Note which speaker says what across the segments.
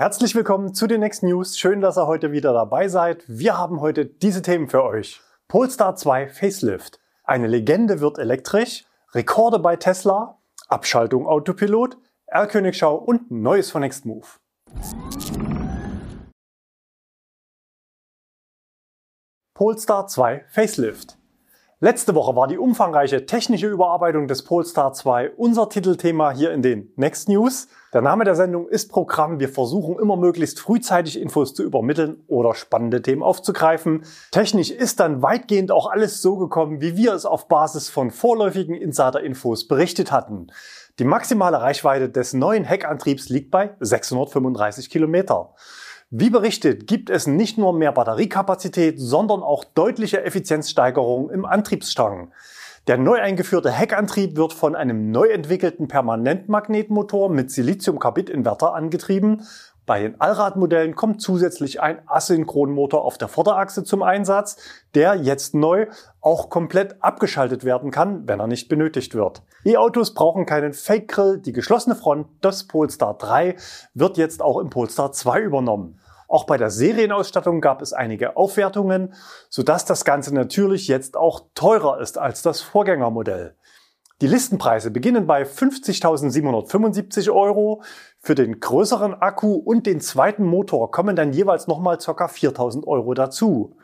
Speaker 1: Herzlich willkommen zu den Next News. Schön, dass ihr heute wieder dabei seid. Wir haben heute diese Themen für euch. Polestar 2 Facelift. Eine Legende wird elektrisch. Rekorde bei Tesla. Abschaltung Autopilot. R-Königschau und Neues von Nextmove. Polestar 2 Facelift. Letzte Woche war die umfangreiche technische Überarbeitung des Polestar 2 unser Titelthema hier in den Next News. Der Name der Sendung ist Programm. Wir versuchen immer möglichst frühzeitig Infos zu übermitteln oder spannende Themen aufzugreifen. Technisch ist dann weitgehend auch alles so gekommen, wie wir es auf Basis von vorläufigen Insider-Infos berichtet hatten. Die maximale Reichweite des neuen Heckantriebs liegt bei 635 Kilometer. Wie berichtet, gibt es nicht nur mehr Batteriekapazität, sondern auch deutliche Effizienzsteigerungen im Antriebsstrang. Der neu eingeführte Heckantrieb wird von einem neu entwickelten Permanentmagnetmotor mit Silizium-Carbid-Inverter angetrieben bei den Allradmodellen kommt zusätzlich ein Asynchronmotor auf der Vorderachse zum Einsatz, der jetzt neu auch komplett abgeschaltet werden kann, wenn er nicht benötigt wird. E-Autos brauchen keinen Fake-Grill. Die geschlossene Front des Polestar 3 wird jetzt auch im Polestar 2 übernommen. Auch bei der Serienausstattung gab es einige Aufwertungen, sodass das Ganze natürlich jetzt auch teurer ist als das Vorgängermodell. Die Listenpreise beginnen bei 50.775 Euro. Für den größeren Akku und den zweiten Motor kommen dann jeweils nochmal ca. 4.000 Euro dazu.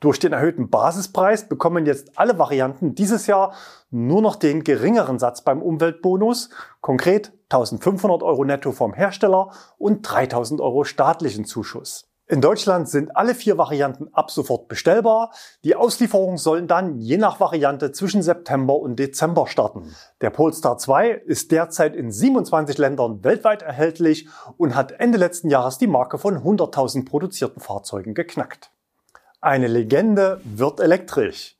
Speaker 1: Durch den erhöhten Basispreis bekommen jetzt alle Varianten dieses Jahr nur noch den geringeren Satz beim Umweltbonus, konkret 1500 Euro netto vom Hersteller und 3000 Euro staatlichen Zuschuss. In Deutschland sind alle vier Varianten ab sofort bestellbar. Die Auslieferungen sollen dann je nach Variante zwischen September und Dezember starten. Der Polestar 2 ist derzeit in 27 Ländern weltweit erhältlich und hat Ende letzten Jahres die Marke von 100.000 produzierten Fahrzeugen geknackt. Eine Legende wird elektrisch.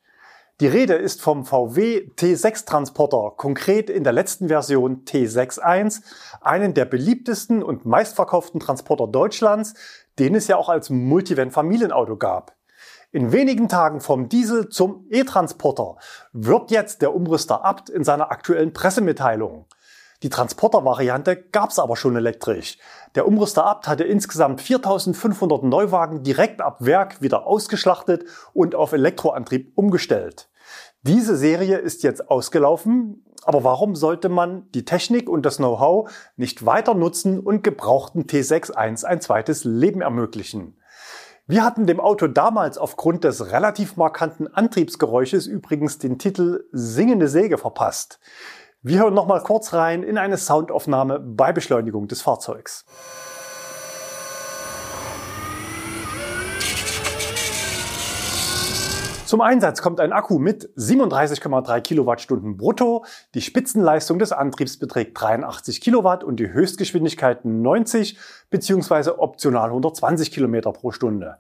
Speaker 1: Die Rede ist vom VW T6 Transporter, konkret in der letzten Version T61, einen der beliebtesten und meistverkauften Transporter Deutschlands, den es ja auch als Multivan-Familienauto gab. In wenigen Tagen vom Diesel zum E-Transporter wirbt jetzt der Umrüster Abt in seiner aktuellen Pressemitteilung. Die Transporter-Variante gab es aber schon elektrisch. Der Umrüster Abt hatte insgesamt 4500 Neuwagen direkt ab Werk wieder ausgeschlachtet und auf Elektroantrieb umgestellt. Diese Serie ist jetzt ausgelaufen, aber warum sollte man die Technik und das Know-how nicht weiter nutzen und gebrauchten T61 ein zweites Leben ermöglichen? Wir hatten dem Auto damals aufgrund des relativ markanten Antriebsgeräusches übrigens den Titel Singende Säge verpasst. Wir hören nochmal kurz rein in eine Soundaufnahme bei Beschleunigung des Fahrzeugs. Zum Einsatz kommt ein Akku mit 37,3 Kilowattstunden brutto. Die Spitzenleistung des Antriebs beträgt 83 Kilowatt und die Höchstgeschwindigkeit 90 bzw. optional 120 Kilometer pro Stunde.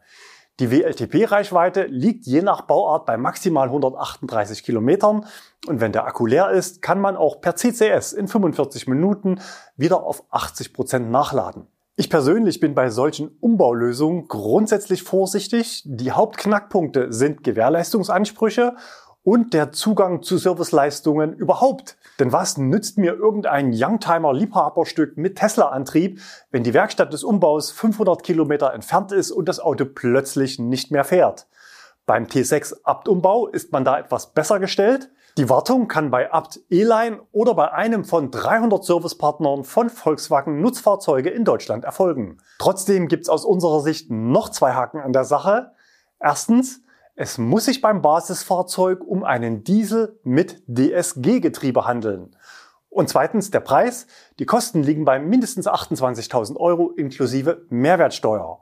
Speaker 1: Die WLTP-Reichweite liegt je nach Bauart bei maximal 138 Kilometern und wenn der Akku leer ist, kann man auch per CCS in 45 Minuten wieder auf 80 Prozent nachladen. Ich persönlich bin bei solchen Umbaulösungen grundsätzlich vorsichtig. Die Hauptknackpunkte sind Gewährleistungsansprüche und der Zugang zu Serviceleistungen überhaupt. Denn was nützt mir irgendein Youngtimer-Liebhaberstück mit Tesla-Antrieb, wenn die Werkstatt des Umbaus 500 Kilometer entfernt ist und das Auto plötzlich nicht mehr fährt? Beim T6 Abt-Umbau ist man da etwas besser gestellt. Die Wartung kann bei Abt E-Line oder bei einem von 300 Servicepartnern von Volkswagen Nutzfahrzeuge in Deutschland erfolgen. Trotzdem gibt's aus unserer Sicht noch zwei Haken an der Sache. Erstens, es muss sich beim Basisfahrzeug um einen Diesel mit DSG-Getriebe handeln. Und zweitens der Preis. Die Kosten liegen bei mindestens 28.000 Euro inklusive Mehrwertsteuer.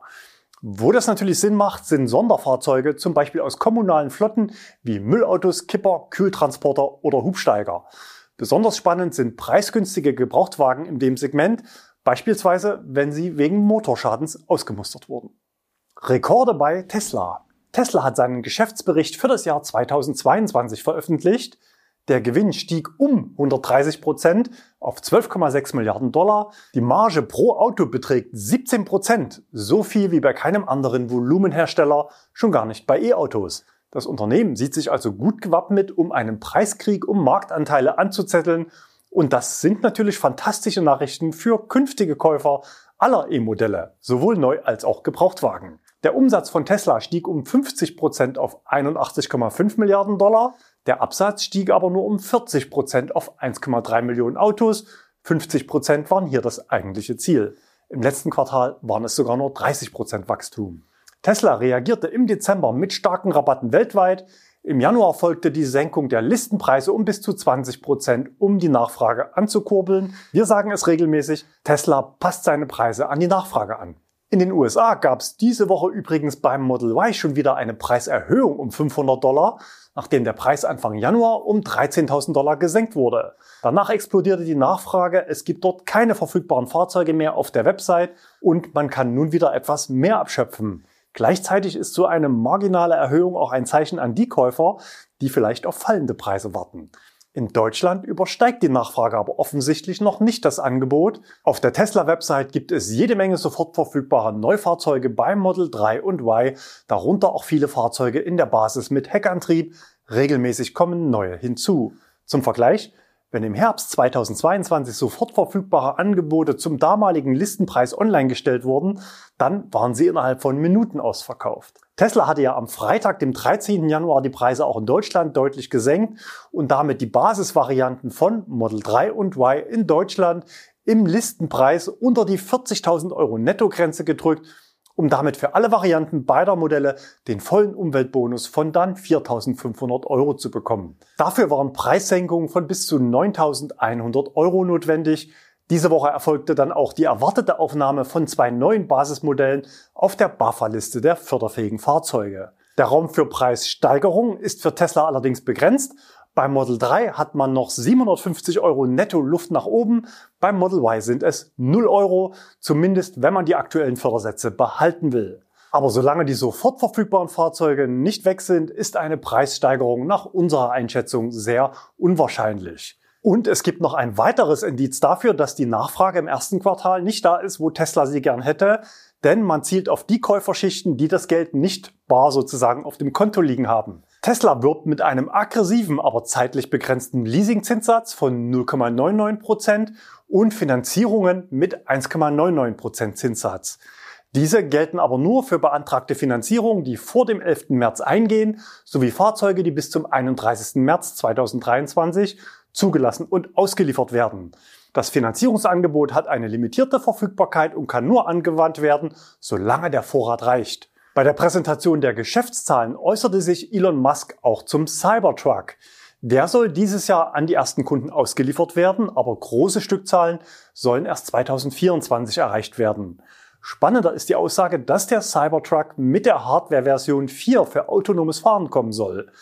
Speaker 1: Wo das natürlich Sinn macht, sind Sonderfahrzeuge, zum Beispiel aus kommunalen Flotten wie Müllautos, Kipper, Kühltransporter oder Hubsteiger. Besonders spannend sind preisgünstige Gebrauchtwagen in dem Segment, beispielsweise wenn sie wegen Motorschadens ausgemustert wurden. Rekorde bei Tesla. Tesla hat seinen Geschäftsbericht für das Jahr 2022 veröffentlicht. Der Gewinn stieg um 130 Prozent auf 12,6 Milliarden Dollar. Die Marge pro Auto beträgt 17 Prozent, so viel wie bei keinem anderen Volumenhersteller, schon gar nicht bei E-Autos. Das Unternehmen sieht sich also gut gewappnet, um einen Preiskrieg um Marktanteile anzuzetteln. Und das sind natürlich fantastische Nachrichten für künftige Käufer aller E-Modelle, sowohl neu als auch Gebrauchtwagen. Der Umsatz von Tesla stieg um 50 Prozent auf 81,5 Milliarden Dollar. Der Absatz stieg aber nur um 40 Prozent auf 1,3 Millionen Autos. 50 Prozent waren hier das eigentliche Ziel. Im letzten Quartal waren es sogar nur 30 Prozent Wachstum. Tesla reagierte im Dezember mit starken Rabatten weltweit. Im Januar folgte die Senkung der Listenpreise um bis zu 20 Prozent, um die Nachfrage anzukurbeln. Wir sagen es regelmäßig, Tesla passt seine Preise an die Nachfrage an. In den USA gab es diese Woche übrigens beim Model Y schon wieder eine Preiserhöhung um 500 Dollar, nachdem der Preis Anfang Januar um 13.000 Dollar gesenkt wurde. Danach explodierte die Nachfrage, es gibt dort keine verfügbaren Fahrzeuge mehr auf der Website und man kann nun wieder etwas mehr abschöpfen. Gleichzeitig ist so eine marginale Erhöhung auch ein Zeichen an die Käufer, die vielleicht auf fallende Preise warten. In Deutschland übersteigt die Nachfrage aber offensichtlich noch nicht das Angebot. Auf der Tesla-Website gibt es jede Menge sofort verfügbare Neufahrzeuge beim Model 3 und Y, darunter auch viele Fahrzeuge in der Basis mit Heckantrieb. Regelmäßig kommen neue hinzu. Zum Vergleich, wenn im Herbst 2022 sofort verfügbare Angebote zum damaligen Listenpreis online gestellt wurden, dann waren sie innerhalb von Minuten ausverkauft. Tesla hatte ja am Freitag, dem 13. Januar, die Preise auch in Deutschland deutlich gesenkt und damit die Basisvarianten von Model 3 und Y in Deutschland im Listenpreis unter die 40.000 Euro Nettogrenze gedrückt um damit für alle Varianten beider Modelle den vollen Umweltbonus von dann 4.500 Euro zu bekommen. Dafür waren Preissenkungen von bis zu 9.100 Euro notwendig. Diese Woche erfolgte dann auch die erwartete Aufnahme von zwei neuen Basismodellen auf der BAFA-Liste der förderfähigen Fahrzeuge. Der Raum für Preissteigerungen ist für Tesla allerdings begrenzt beim Model 3 hat man noch 750 Euro netto Luft nach oben. Beim Model Y sind es 0 Euro, zumindest wenn man die aktuellen Fördersätze behalten will. Aber solange die sofort verfügbaren Fahrzeuge nicht weg sind, ist eine Preissteigerung nach unserer Einschätzung sehr unwahrscheinlich. Und es gibt noch ein weiteres Indiz dafür, dass die Nachfrage im ersten Quartal nicht da ist, wo Tesla sie gern hätte, denn man zielt auf die Käuferschichten, die das Geld nicht bar sozusagen auf dem Konto liegen haben. Tesla wirbt mit einem aggressiven, aber zeitlich begrenzten Leasingzinssatz von 0,99% und Finanzierungen mit 1,99% Zinssatz. Diese gelten aber nur für beantragte Finanzierungen, die vor dem 11. März eingehen, sowie Fahrzeuge, die bis zum 31. März 2023 zugelassen und ausgeliefert werden. Das Finanzierungsangebot hat eine limitierte Verfügbarkeit und kann nur angewandt werden, solange der Vorrat reicht. Bei der Präsentation der Geschäftszahlen äußerte sich Elon Musk auch zum Cybertruck. Der soll dieses Jahr an die ersten Kunden ausgeliefert werden, aber große Stückzahlen sollen erst 2024 erreicht werden. Spannender ist die Aussage, dass der Cybertruck mit der Hardware-Version 4 für autonomes Fahren kommen soll.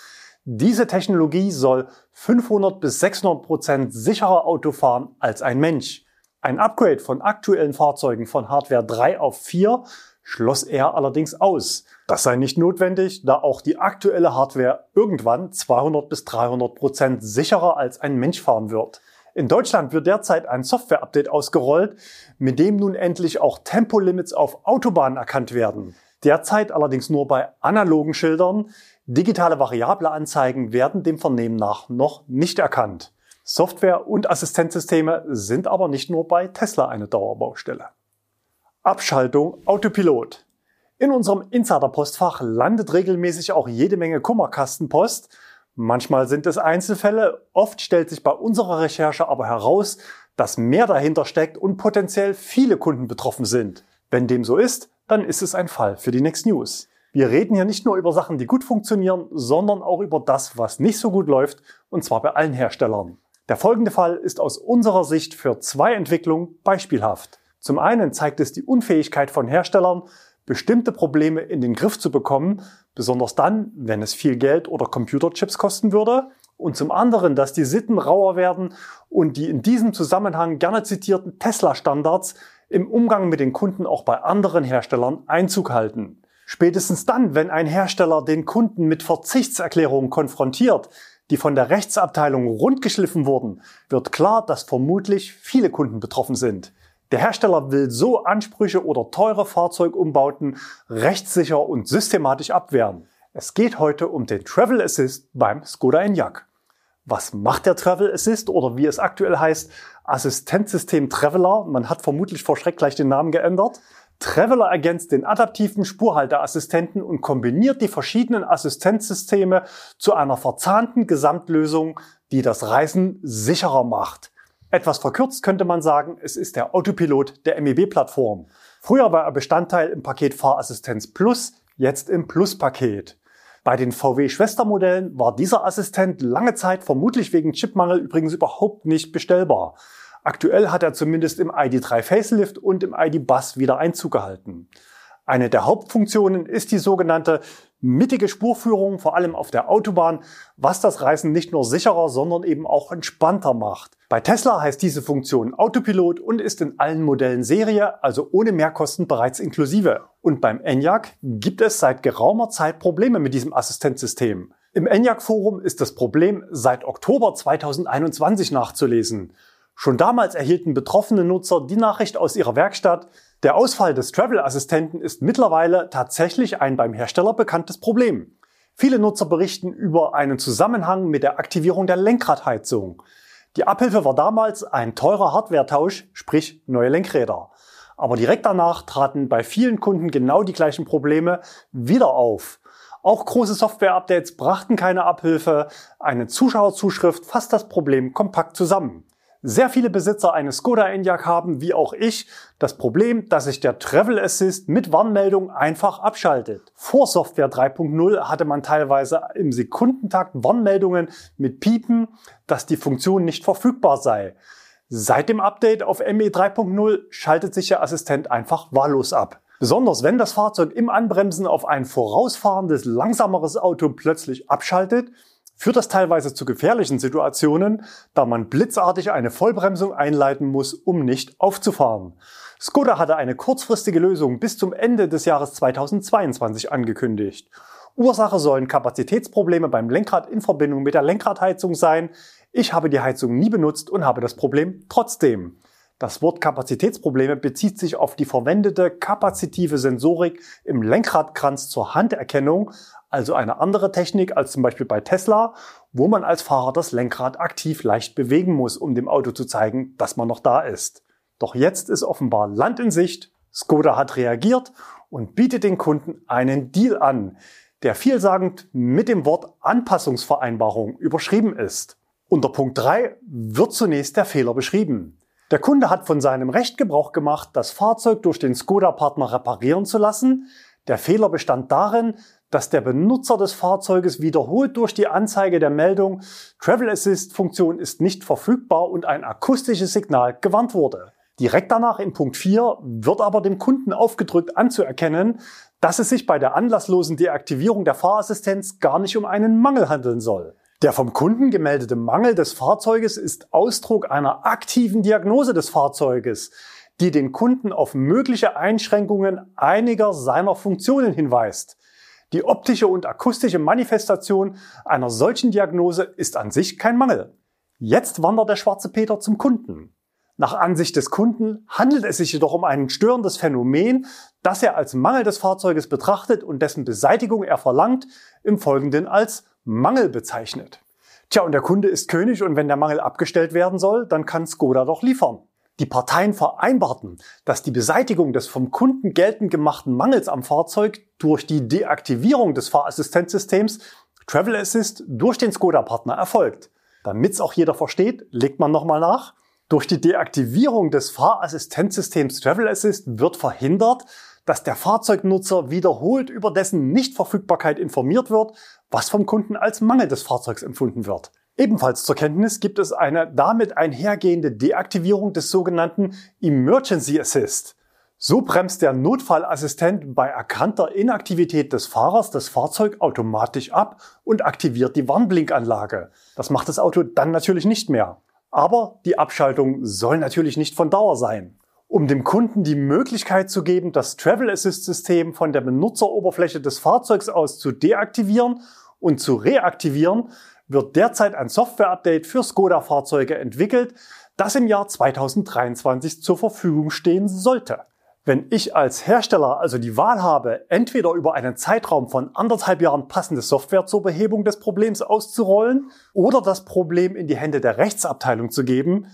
Speaker 1: Diese Technologie soll 500 bis 600 Prozent sicherer Auto fahren als ein Mensch. Ein Upgrade von aktuellen Fahrzeugen von Hardware 3 auf 4 schloss er allerdings aus. Das sei nicht notwendig, da auch die aktuelle Hardware irgendwann 200 bis 300 Prozent sicherer als ein Mensch fahren wird. In Deutschland wird derzeit ein Software-Update ausgerollt, mit dem nun endlich auch Tempolimits auf Autobahnen erkannt werden. Derzeit allerdings nur bei analogen Schildern. Digitale variable Anzeigen werden dem Vernehmen nach noch nicht erkannt. Software und Assistenzsysteme sind aber nicht nur bei Tesla eine Dauerbaustelle. Abschaltung Autopilot. In unserem Insider-Postfach landet regelmäßig auch jede Menge Kummerkastenpost. Manchmal sind es Einzelfälle, oft stellt sich bei unserer Recherche aber heraus, dass mehr dahinter steckt und potenziell viele Kunden betroffen sind. Wenn dem so ist, dann ist es ein Fall für die Next News. Wir reden hier nicht nur über Sachen, die gut funktionieren, sondern auch über das, was nicht so gut läuft, und zwar bei allen Herstellern. Der folgende Fall ist aus unserer Sicht für zwei Entwicklungen beispielhaft. Zum einen zeigt es die Unfähigkeit von Herstellern, bestimmte Probleme in den Griff zu bekommen, besonders dann, wenn es viel Geld oder Computerchips kosten würde. Und zum anderen, dass die Sitten rauer werden und die in diesem Zusammenhang gerne zitierten Tesla-Standards im Umgang mit den Kunden auch bei anderen Herstellern Einzug halten. Spätestens dann, wenn ein Hersteller den Kunden mit Verzichtserklärungen konfrontiert, die von der Rechtsabteilung rundgeschliffen wurden, wird klar, dass vermutlich viele Kunden betroffen sind. Der Hersteller will so Ansprüche oder teure Fahrzeugumbauten rechtssicher und systematisch abwehren. Es geht heute um den Travel Assist beim Skoda Enyaq. Was macht der Travel Assist oder wie es aktuell heißt, Assistenzsystem Traveler? Man hat vermutlich vor Schreck gleich den Namen geändert. Traveler ergänzt den adaptiven Spurhalteassistenten und kombiniert die verschiedenen Assistenzsysteme zu einer verzahnten Gesamtlösung, die das Reisen sicherer macht. Etwas verkürzt könnte man sagen, es ist der Autopilot der MEB-Plattform. Früher war er Bestandteil im Paket Fahrassistenz Plus, jetzt im Plus-Paket. Bei den VW-Schwestermodellen war dieser Assistent lange Zeit vermutlich wegen Chipmangel übrigens überhaupt nicht bestellbar. Aktuell hat er zumindest im ID3 Facelift und im ID Bus wieder Einzug gehalten. Eine der Hauptfunktionen ist die sogenannte mittige Spurführung, vor allem auf der Autobahn, was das Reisen nicht nur sicherer, sondern eben auch entspannter macht. Bei Tesla heißt diese Funktion Autopilot und ist in allen Modellen Serie, also ohne Mehrkosten bereits inklusive. Und beim Enyaq gibt es seit geraumer Zeit Probleme mit diesem Assistenzsystem. Im Enyaq Forum ist das Problem seit Oktober 2021 nachzulesen. Schon damals erhielten betroffene Nutzer die Nachricht aus ihrer Werkstatt, der Ausfall des Travel-Assistenten ist mittlerweile tatsächlich ein beim Hersteller bekanntes Problem. Viele Nutzer berichten über einen Zusammenhang mit der Aktivierung der Lenkradheizung. Die Abhilfe war damals ein teurer Hardware-Tausch, sprich neue Lenkräder. Aber direkt danach traten bei vielen Kunden genau die gleichen Probleme wieder auf. Auch große Software-Updates brachten keine Abhilfe. Eine Zuschauerzuschrift fasst das Problem kompakt zusammen. Sehr viele Besitzer eines Skoda Enyaq haben, wie auch ich, das Problem, dass sich der Travel Assist mit Warnmeldung einfach abschaltet. Vor Software 3.0 hatte man teilweise im Sekundentakt Warnmeldungen mit Piepen, dass die Funktion nicht verfügbar sei. Seit dem Update auf ME 3.0 schaltet sich der Assistent einfach wahllos ab. Besonders wenn das Fahrzeug im Anbremsen auf ein vorausfahrendes, langsameres Auto plötzlich abschaltet, führt das teilweise zu gefährlichen Situationen, da man blitzartig eine Vollbremsung einleiten muss, um nicht aufzufahren. Skoda hatte eine kurzfristige Lösung bis zum Ende des Jahres 2022 angekündigt. Ursache sollen Kapazitätsprobleme beim Lenkrad in Verbindung mit der Lenkradheizung sein. Ich habe die Heizung nie benutzt und habe das Problem trotzdem. Das Wort Kapazitätsprobleme bezieht sich auf die verwendete kapazitive Sensorik im Lenkradkranz zur Handerkennung, also eine andere Technik als zum Beispiel bei Tesla, wo man als Fahrer das Lenkrad aktiv leicht bewegen muss, um dem Auto zu zeigen, dass man noch da ist. Doch jetzt ist offenbar Land in Sicht, Skoda hat reagiert und bietet den Kunden einen Deal an, der vielsagend mit dem Wort Anpassungsvereinbarung überschrieben ist. Unter Punkt 3 wird zunächst der Fehler beschrieben. Der Kunde hat von seinem Recht Gebrauch gemacht, das Fahrzeug durch den Skoda-Partner reparieren zu lassen. Der Fehler bestand darin, dass der Benutzer des Fahrzeuges wiederholt durch die Anzeige der Meldung Travel Assist Funktion ist nicht verfügbar und ein akustisches Signal gewarnt wurde. Direkt danach in Punkt 4 wird aber dem Kunden aufgedrückt anzuerkennen, dass es sich bei der anlasslosen Deaktivierung der Fahrassistenz gar nicht um einen Mangel handeln soll. Der vom Kunden gemeldete Mangel des Fahrzeuges ist Ausdruck einer aktiven Diagnose des Fahrzeuges, die den Kunden auf mögliche Einschränkungen einiger seiner Funktionen hinweist. Die optische und akustische Manifestation einer solchen Diagnose ist an sich kein Mangel. Jetzt wandert der schwarze Peter zum Kunden. Nach Ansicht des Kunden handelt es sich jedoch um ein störendes Phänomen, das er als Mangel des Fahrzeuges betrachtet und dessen Beseitigung er verlangt, im Folgenden als Mangel bezeichnet. Tja, und der Kunde ist König und wenn der Mangel abgestellt werden soll, dann kann Skoda doch liefern. Die Parteien vereinbarten, dass die Beseitigung des vom Kunden geltend gemachten Mangels am Fahrzeug durch die Deaktivierung des Fahrassistenzsystems Travel Assist durch den Skoda-Partner erfolgt. Damit es auch jeder versteht, legt man nochmal nach. Durch die Deaktivierung des Fahrassistenzsystems Travel Assist wird verhindert, dass der Fahrzeugnutzer wiederholt über dessen Nichtverfügbarkeit informiert wird, was vom Kunden als Mangel des Fahrzeugs empfunden wird. Ebenfalls zur Kenntnis gibt es eine damit einhergehende Deaktivierung des sogenannten Emergency Assist. So bremst der Notfallassistent bei erkannter Inaktivität des Fahrers das Fahrzeug automatisch ab und aktiviert die Warnblinkanlage. Das macht das Auto dann natürlich nicht mehr. Aber die Abschaltung soll natürlich nicht von Dauer sein um dem Kunden die Möglichkeit zu geben, das Travel Assist System von der Benutzeroberfläche des Fahrzeugs aus zu deaktivieren und zu reaktivieren, wird derzeit ein Software-Update für Skoda-Fahrzeuge entwickelt, das im Jahr 2023 zur Verfügung stehen sollte. Wenn ich als Hersteller also die Wahl habe, entweder über einen Zeitraum von anderthalb Jahren passende Software zur Behebung des Problems auszurollen oder das Problem in die Hände der Rechtsabteilung zu geben,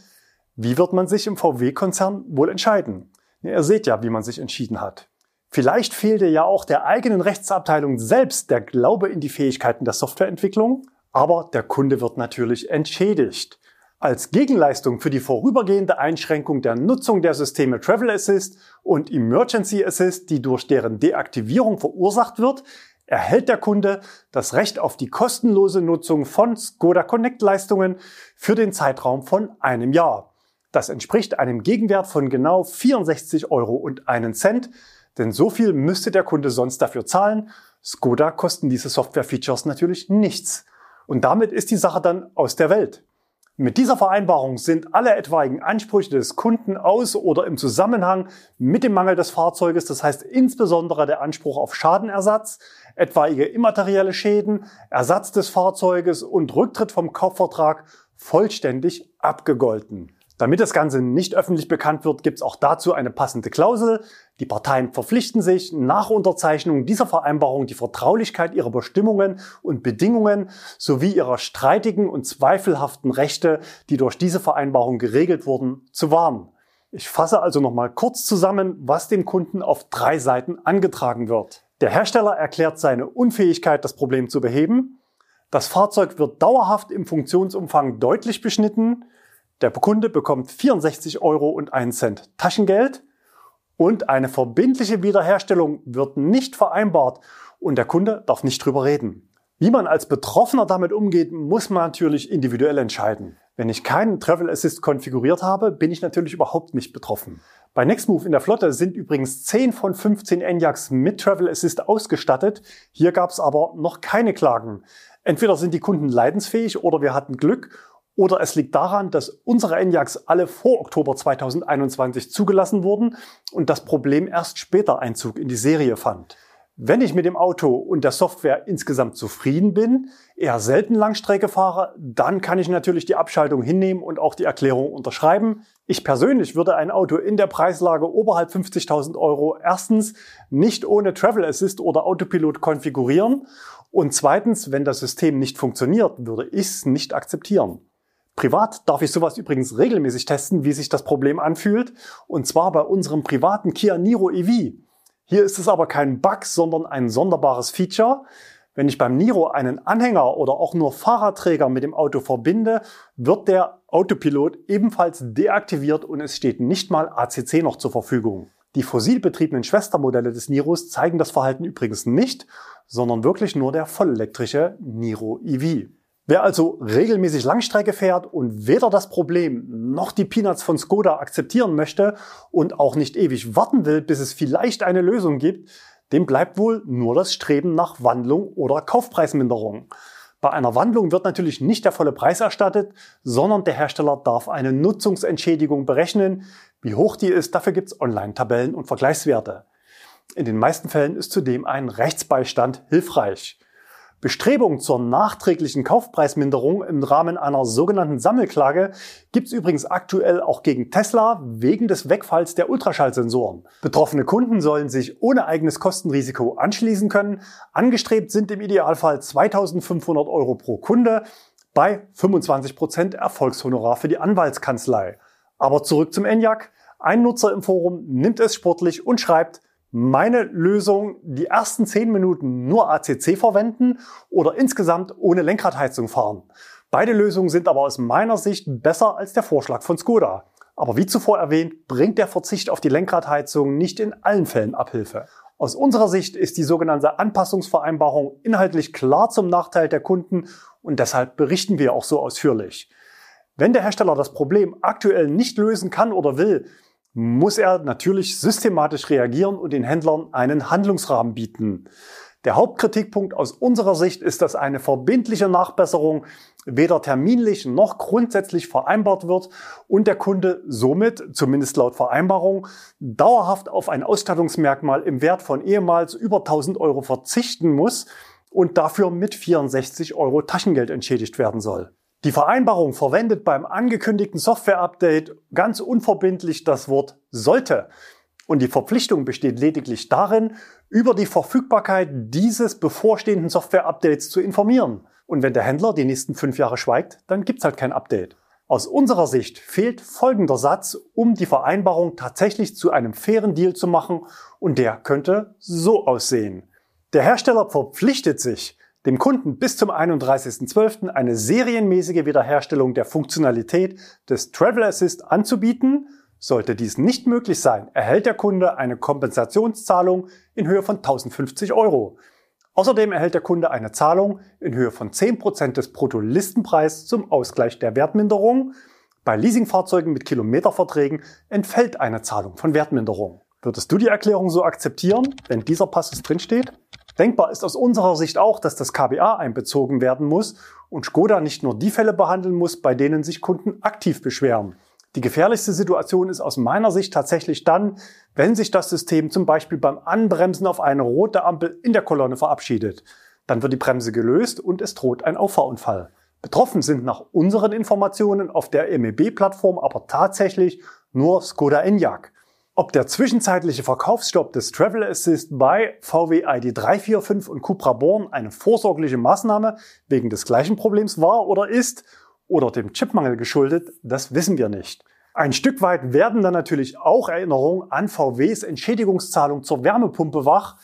Speaker 1: wie wird man sich im VW-Konzern wohl entscheiden? Ihr seht ja, wie man sich entschieden hat. Vielleicht fehlte ja auch der eigenen Rechtsabteilung selbst der Glaube in die Fähigkeiten der Softwareentwicklung, aber der Kunde wird natürlich entschädigt. Als Gegenleistung für die vorübergehende Einschränkung der Nutzung der Systeme Travel Assist und Emergency Assist, die durch deren Deaktivierung verursacht wird, erhält der Kunde das Recht auf die kostenlose Nutzung von Skoda Connect Leistungen für den Zeitraum von einem Jahr. Das entspricht einem Gegenwert von genau 64 Euro und einen Cent, denn so viel müsste der Kunde sonst dafür zahlen. Skoda kosten diese Software-Features natürlich nichts. Und damit ist die Sache dann aus der Welt. Mit dieser Vereinbarung sind alle etwaigen Ansprüche des Kunden aus oder im Zusammenhang mit dem Mangel des Fahrzeuges, das heißt insbesondere der Anspruch auf Schadenersatz, etwaige immaterielle Schäden, Ersatz des Fahrzeuges und Rücktritt vom Kaufvertrag vollständig abgegolten. Damit das Ganze nicht öffentlich bekannt wird, gibt es auch dazu eine passende Klausel. Die Parteien verpflichten sich, nach Unterzeichnung dieser Vereinbarung die Vertraulichkeit ihrer Bestimmungen und Bedingungen sowie ihrer streitigen und zweifelhaften Rechte, die durch diese Vereinbarung geregelt wurden, zu wahren. Ich fasse also nochmal kurz zusammen, was dem Kunden auf drei Seiten angetragen wird. Der Hersteller erklärt seine Unfähigkeit, das Problem zu beheben. Das Fahrzeug wird dauerhaft im Funktionsumfang deutlich beschnitten. Der Kunde bekommt 64 Euro und einen Cent Taschengeld und eine verbindliche Wiederherstellung wird nicht vereinbart und der Kunde darf nicht drüber reden. Wie man als Betroffener damit umgeht, muss man natürlich individuell entscheiden. Wenn ich keinen Travel Assist konfiguriert habe, bin ich natürlich überhaupt nicht betroffen. Bei Nextmove in der Flotte sind übrigens 10 von 15 Enyaqs mit Travel Assist ausgestattet. Hier gab es aber noch keine Klagen. Entweder sind die Kunden leidensfähig oder wir hatten Glück oder es liegt daran, dass unsere Enyaqs alle vor Oktober 2021 zugelassen wurden und das Problem erst später Einzug in die Serie fand. Wenn ich mit dem Auto und der Software insgesamt zufrieden bin, eher selten Langstrecke fahre, dann kann ich natürlich die Abschaltung hinnehmen und auch die Erklärung unterschreiben. Ich persönlich würde ein Auto in der Preislage oberhalb 50.000 Euro erstens nicht ohne Travel Assist oder Autopilot konfigurieren und zweitens, wenn das System nicht funktioniert, würde ich es nicht akzeptieren. Privat darf ich sowas übrigens regelmäßig testen, wie sich das Problem anfühlt. Und zwar bei unserem privaten Kia Niro EV. Hier ist es aber kein Bug, sondern ein sonderbares Feature. Wenn ich beim Niro einen Anhänger oder auch nur Fahrradträger mit dem Auto verbinde, wird der Autopilot ebenfalls deaktiviert und es steht nicht mal ACC noch zur Verfügung. Die fossilbetriebenen Schwestermodelle des Niros zeigen das Verhalten übrigens nicht, sondern wirklich nur der vollelektrische Niro EV. Wer also regelmäßig Langstrecke fährt und weder das Problem noch die Peanuts von Skoda akzeptieren möchte und auch nicht ewig warten will, bis es vielleicht eine Lösung gibt, dem bleibt wohl nur das Streben nach Wandlung oder Kaufpreisminderung. Bei einer Wandlung wird natürlich nicht der volle Preis erstattet, sondern der Hersteller darf eine Nutzungsentschädigung berechnen. Wie hoch die ist, dafür gibt's Online-Tabellen und Vergleichswerte. In den meisten Fällen ist zudem ein Rechtsbeistand hilfreich. Bestrebungen zur nachträglichen Kaufpreisminderung im Rahmen einer sogenannten Sammelklage gibt es übrigens aktuell auch gegen Tesla wegen des Wegfalls der Ultraschallsensoren. Betroffene Kunden sollen sich ohne eigenes Kostenrisiko anschließen können. Angestrebt sind im Idealfall 2500 Euro pro Kunde bei 25% Erfolgshonorar für die Anwaltskanzlei. Aber zurück zum ENIAC. Ein Nutzer im Forum nimmt es sportlich und schreibt, meine Lösung die ersten zehn Minuten nur ACC verwenden oder insgesamt ohne Lenkradheizung fahren. Beide Lösungen sind aber aus meiner Sicht besser als der Vorschlag von Skoda. Aber wie zuvor erwähnt, bringt der Verzicht auf die Lenkradheizung nicht in allen Fällen Abhilfe. Aus unserer Sicht ist die sogenannte Anpassungsvereinbarung inhaltlich klar zum Nachteil der Kunden und deshalb berichten wir auch so ausführlich. Wenn der Hersteller das Problem aktuell nicht lösen kann oder will, muss er natürlich systematisch reagieren und den Händlern einen Handlungsrahmen bieten. Der Hauptkritikpunkt aus unserer Sicht ist, dass eine verbindliche Nachbesserung weder terminlich noch grundsätzlich vereinbart wird und der Kunde somit, zumindest laut Vereinbarung, dauerhaft auf ein Ausstattungsmerkmal im Wert von ehemals über 1000 Euro verzichten muss und dafür mit 64 Euro Taschengeld entschädigt werden soll. Die Vereinbarung verwendet beim angekündigten Software-Update ganz unverbindlich das Wort sollte. Und die Verpflichtung besteht lediglich darin, über die Verfügbarkeit dieses bevorstehenden Software-Updates zu informieren. Und wenn der Händler die nächsten fünf Jahre schweigt, dann gibt's halt kein Update. Aus unserer Sicht fehlt folgender Satz, um die Vereinbarung tatsächlich zu einem fairen Deal zu machen und der könnte so aussehen. Der Hersteller verpflichtet sich, dem Kunden bis zum 31.12. eine serienmäßige Wiederherstellung der Funktionalität des Travel Assist anzubieten. Sollte dies nicht möglich sein, erhält der Kunde eine Kompensationszahlung in Höhe von 1050 Euro. Außerdem erhält der Kunde eine Zahlung in Höhe von 10% des Bruttolistenpreises zum Ausgleich der Wertminderung. Bei Leasingfahrzeugen mit Kilometerverträgen entfällt eine Zahlung von Wertminderung. Würdest du die Erklärung so akzeptieren, wenn dieser Passus drinsteht? Denkbar ist aus unserer Sicht auch, dass das KBA einbezogen werden muss und Skoda nicht nur die Fälle behandeln muss, bei denen sich Kunden aktiv beschweren. Die gefährlichste Situation ist aus meiner Sicht tatsächlich dann, wenn sich das System zum Beispiel beim Anbremsen auf eine rote Ampel in der Kolonne verabschiedet. Dann wird die Bremse gelöst und es droht ein Auffahrunfall. Betroffen sind nach unseren Informationen auf der MEB-Plattform aber tatsächlich nur Skoda Enyaq. Ob der zwischenzeitliche Verkaufsstopp des Travel Assist bei VW ID345 und Cupra Born eine vorsorgliche Maßnahme wegen des gleichen Problems war oder ist oder dem Chipmangel geschuldet, das wissen wir nicht. Ein Stück weit werden dann natürlich auch Erinnerungen an VWs Entschädigungszahlung zur Wärmepumpe wach,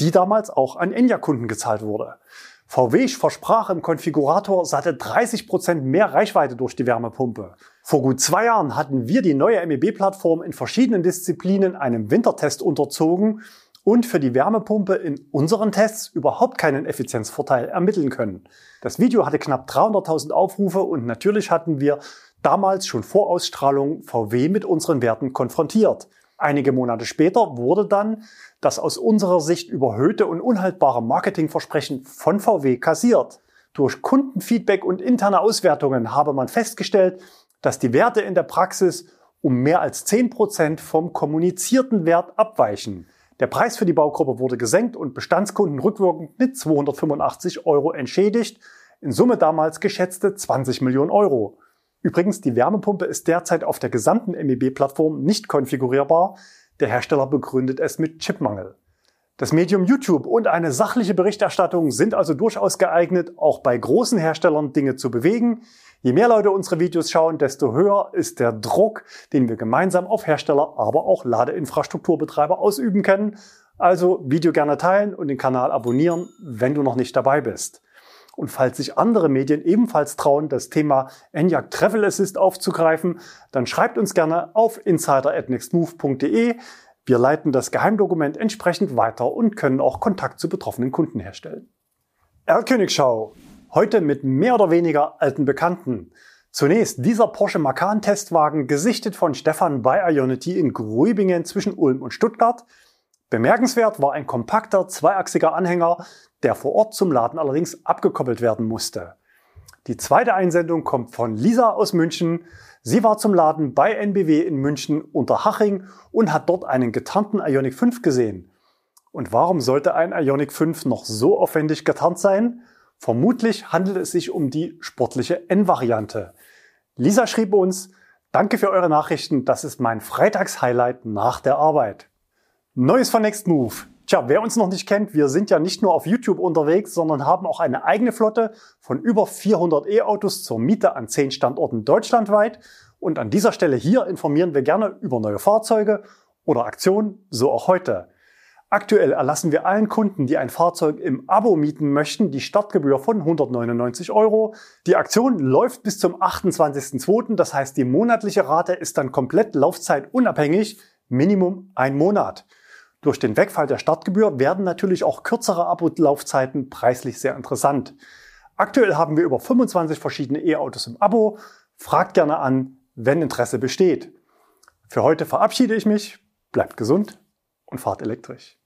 Speaker 1: die damals auch an Enya-Kunden gezahlt wurde. VW versprach im Konfigurator satte 30 Prozent mehr Reichweite durch die Wärmepumpe. Vor gut zwei Jahren hatten wir die neue MEB-Plattform in verschiedenen Disziplinen einem Wintertest unterzogen und für die Wärmepumpe in unseren Tests überhaupt keinen Effizienzvorteil ermitteln können. Das Video hatte knapp 300.000 Aufrufe und natürlich hatten wir damals schon vor Ausstrahlung VW mit unseren Werten konfrontiert. Einige Monate später wurde dann das aus unserer Sicht überhöhte und unhaltbare Marketingversprechen von VW kassiert. Durch Kundenfeedback und interne Auswertungen habe man festgestellt, dass die Werte in der Praxis um mehr als 10% vom kommunizierten Wert abweichen. Der Preis für die Baugruppe wurde gesenkt und Bestandskunden rückwirkend mit 285 Euro entschädigt, in Summe damals geschätzte 20 Millionen Euro. Übrigens, die Wärmepumpe ist derzeit auf der gesamten MEB-Plattform nicht konfigurierbar. Der Hersteller begründet es mit Chipmangel. Das Medium YouTube und eine sachliche Berichterstattung sind also durchaus geeignet, auch bei großen Herstellern Dinge zu bewegen. Je mehr Leute unsere Videos schauen, desto höher ist der Druck, den wir gemeinsam auf Hersteller, aber auch Ladeinfrastrukturbetreiber ausüben können. Also Video gerne teilen und den Kanal abonnieren, wenn du noch nicht dabei bist. Und falls sich andere Medien ebenfalls trauen, das Thema Enyaq Travel Assist aufzugreifen, dann schreibt uns gerne auf insider@nextmove.de. Wir leiten das Geheimdokument entsprechend weiter und können auch Kontakt zu betroffenen Kunden herstellen. Erlkönigschau. Heute mit mehr oder weniger alten Bekannten. Zunächst dieser Porsche Macan Testwagen, gesichtet von Stefan bei Ionity in Grübingen zwischen Ulm und Stuttgart. Bemerkenswert war ein kompakter zweiachsiger Anhänger, der vor Ort zum Laden allerdings abgekoppelt werden musste. Die zweite Einsendung kommt von Lisa aus München. Sie war zum Laden bei NBW in München unter Haching und hat dort einen getarnten Ionic 5 gesehen. Und warum sollte ein Ionic 5 noch so aufwendig getarnt sein? Vermutlich handelt es sich um die sportliche N-Variante. Lisa schrieb uns, danke für eure Nachrichten, das ist mein Freitagshighlight nach der Arbeit. Neues von Next Move. Tja, wer uns noch nicht kennt, wir sind ja nicht nur auf YouTube unterwegs, sondern haben auch eine eigene Flotte von über 400 E-Autos zur Miete an 10 Standorten deutschlandweit. Und an dieser Stelle hier informieren wir gerne über neue Fahrzeuge oder Aktionen, so auch heute. Aktuell erlassen wir allen Kunden, die ein Fahrzeug im Abo mieten möchten, die Startgebühr von 199 Euro. Die Aktion läuft bis zum 28.02. Das heißt, die monatliche Rate ist dann komplett laufzeitunabhängig, Minimum ein Monat. Durch den Wegfall der Startgebühr werden natürlich auch kürzere Abo-Laufzeiten preislich sehr interessant. Aktuell haben wir über 25 verschiedene E-Autos im Abo. Fragt gerne an, wenn Interesse besteht. Für heute verabschiede ich mich. Bleibt gesund und fahrt elektrisch.